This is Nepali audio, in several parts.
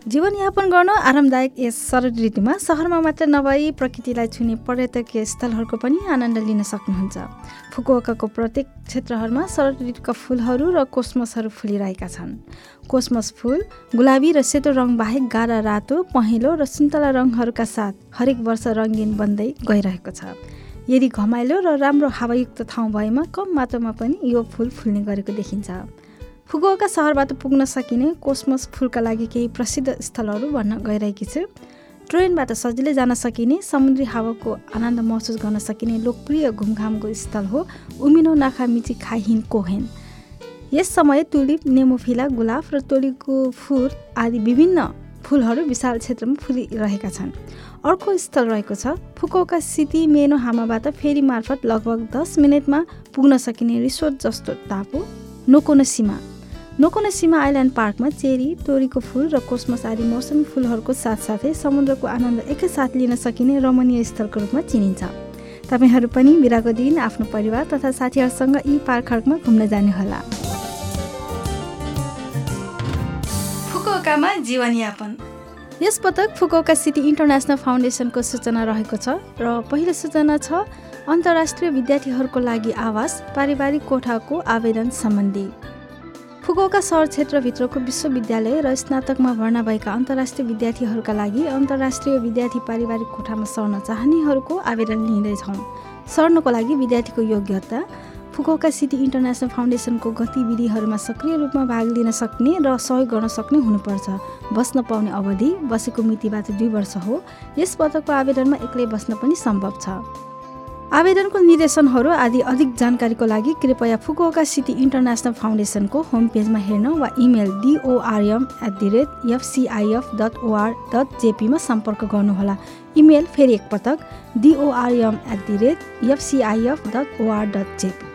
जीवनयापन गर्न आरामदायक यस शरद ऋतुमा सहरमा मात्र नभई प्रकृतिलाई छुने पर्यटकीय स्थलहरूको पनि आनन्द लिन सक्नुहुन्छ। फुकुओकाको प्रत्येक क्षेत्रहरूमा शरद ऋतुका फुलहरू र कोस्मसहरू फुलिरहेका छन्। कोस्मस फुल गुलाबी र सेतो रङ बाहेक गाढा रातो पहेँलो र सुन्तला रङहरूका साथ हरेक वर्ष रङ्गीन बन्दै गइरहेको छ। यदि घमाइलो र राम्रो हावायुक्त ठाउँ भएमा कम मात्रामा पनि यो फुल फुल्ने गरेको देखिन्छ। फुकुओका सहरबाट पुग्न सकिने कोस्मस फुलका लागि केही प्रसिद्ध स्थलहरू भन्न गइरहेकी छु। ट्रेनबाट सजिलै जान सकिने समुद्री हावाको आनन्द महसुस गर्न सकिने लोकप्रिय घुमघामको स्थल हो उमिनो नाखा मिची खाहिन कोहेन। यस समय तुलिप नेमोफिला गुलाब र टोलीको फुल आदि विभिन्न फुलहरू विशाल क्षेत्रमा फुलिरहेका छन्। अर्को स्थल रहेको छ फुकोका सिटी मेनो हामाबाट फेरी मार्फत लगभग दस मिनटमा पुग्न सकिने रिसोर्ट जस्तो टापु नोकोनसीमा। नोकोनसीमा आइल्यान्ड पार्कमा चेरी तोरीको फुल र कोस्मस आदि मौसमी फुलहरूको साथसाथै समुद्रको आनन्द एकैसाथ लिन सकिने रमणीय स्थलको रूपमा चिनिन्छ। तपाईँहरू पनि बिराको दिन आफ्नो परिवार तथा साथीहरूसँग यी पार्कहरूमा घुम्न जानुहोला फुकुओकामा जीवनयापन। यस पटक फुकुओका सिटी इन्टरनेसनल फाउन्डेसनको सूचना रहेको छ र पहिलो सूचना छ अन्तर्राष्ट्रिय विद्यार्थीहरूको लागि आवास पारिवारिक कोठाको आवेदन सम्बन्धी। फुकुओका सहर क्षेत्रभित्रको विश्वविद्यालय र स्नातकमा भर्ना भएका अन्तर्राष्ट्रिय विद्यार्थीहरूका लागि अन्तर्राष्ट्रिय विद्यार्थी पारिवारिक कोठामा सर्न चाहनेहरूको आवेदन लिँदैछौँ। सर्नको लागि विद्यार्थीको योग्यता फुकुओका सिटी इन्टरनेसनल फाउन्डेसनको गतिविधिहरूमा सक्रिय रूपमा भाग लिन सक्ने र सहयोग गर्न सक्ने हुनुपर्छ। बस्न पाउने अवधि बसेको मितिबाट दुई वर्ष हो। यस पदकको आवेदनमा एक्लै बस्न पनि सम्भव छ। आवेदनको निर्देशनहरू आदि अधिक जानकारीको लागि कृपया फुकुओका सिटी इन्टरनेसनल फाउन्डेसनको होम पेजमा हेर्न वा email डिओआरएम at the rate एफसिआइएफ dot OR dot जेपीमा सम्पर्क गर्नुहोला। इमेल फेरि एकपटक डिओआरएम at the rate एफसिआइएफ dot OR dot JP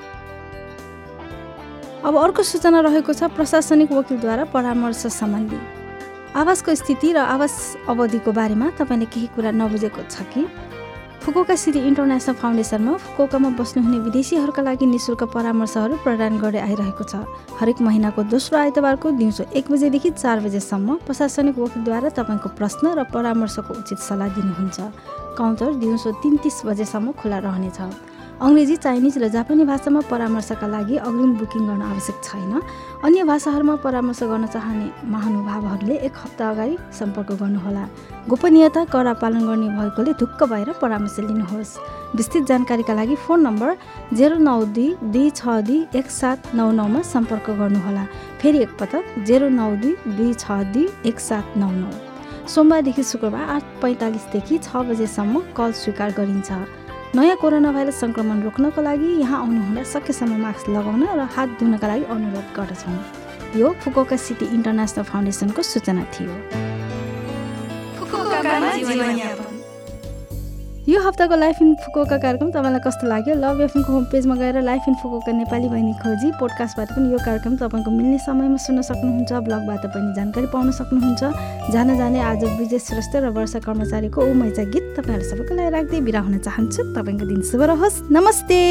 अब अर्को सूचना रहेको छ प्रशासनिक वकिलद्वारा परामर्श सम्बन्धी। आवासको स्थिति र आवास अवधिको बारेमा तपाईँले केही कुरा नबुझेको छ कि? फुकोका सिटी इन्टरनेसनल फाउन्डेसनमा फुकोकामा बस्नुहुने विदेशीहरूका लागि निशुल्क परामर्शहरू प्रदान गर्दै आइरहेको छ। हरेक महिनाको दोस्रो आइतबारको दिउँसो एक बजेदेखि चार बजेसम्म प्रशासनिक वकिलद्वारा तपाईँको प्रश्न र परामर्शको उचित सल्लाह दिनुहुन्छ। काउन्टर दिउँसो तिन तिस बजेसम्म खुला रहनेछ। अङ्ग्रेजी चाइनिज र जापानी भाषामा परामर्शका लागि अग्रिम बुकिङ गर्न आवश्यक छैन। अन्य भाषाहरूमा परामर्श गर्न चाहने महानुभावहरूले एक हप्ता अगाडि सम्पर्क गर्नुहोला। गोपनीयता कडा पालन गर्ने भएकोले ढुक्क भएर परामर्श लिनुहोस्। विस्तृत जानकारीका लागि फोन नम्बर जेरो नौ दुई दुई छ दुई एक सात नौ नौमा सम्पर्क गर्नुहोला। फेरि एकपटक जेरो नौ दुई दुई छ दुई एक सात नौ नौ। सोमबारदेखि शुक्रबार आठ पैँतालिसदेखि छ बजेसम्म कल स्वीकार गरिन्छ। नयाँ कोरोना भाइरस सङ्क्रमण रोक्नको लागि यहाँ आउनुहुँदा सकेसम्म मास्क लगाउन र हात धुनका लागि अनुरोध गर्दछौँ। यो फुकोका सिटी इन्टरनेसनल फाउन्डेसनको सूचना थियो। यो हप्ताको लाइफ इन फुकोका कार्यक्रम तपाईँलाई कस्तो लाग्यो? लभ एफएमको होम पेजमा गएर लाइफ इन फुकोका नेपाली बहिनी खोजी पोडकास्टबाट पनि यो कार्यक्रम तपाईँको मिल्ने समयमा सुन्न सक्नुहुन्छ ब्लगबाट पनि जानकारी पाउन सक्नुहुन्छ। जान जाने आज विजय श्रेष्ठ र वर्षा कर्मचारीको ओ मैचा गीत तपाईँहरू सबैको लागि राख्दै बिरा हुन चाहन्छु। तपाईँको दिन शुभ रहोस्। नमस्ते!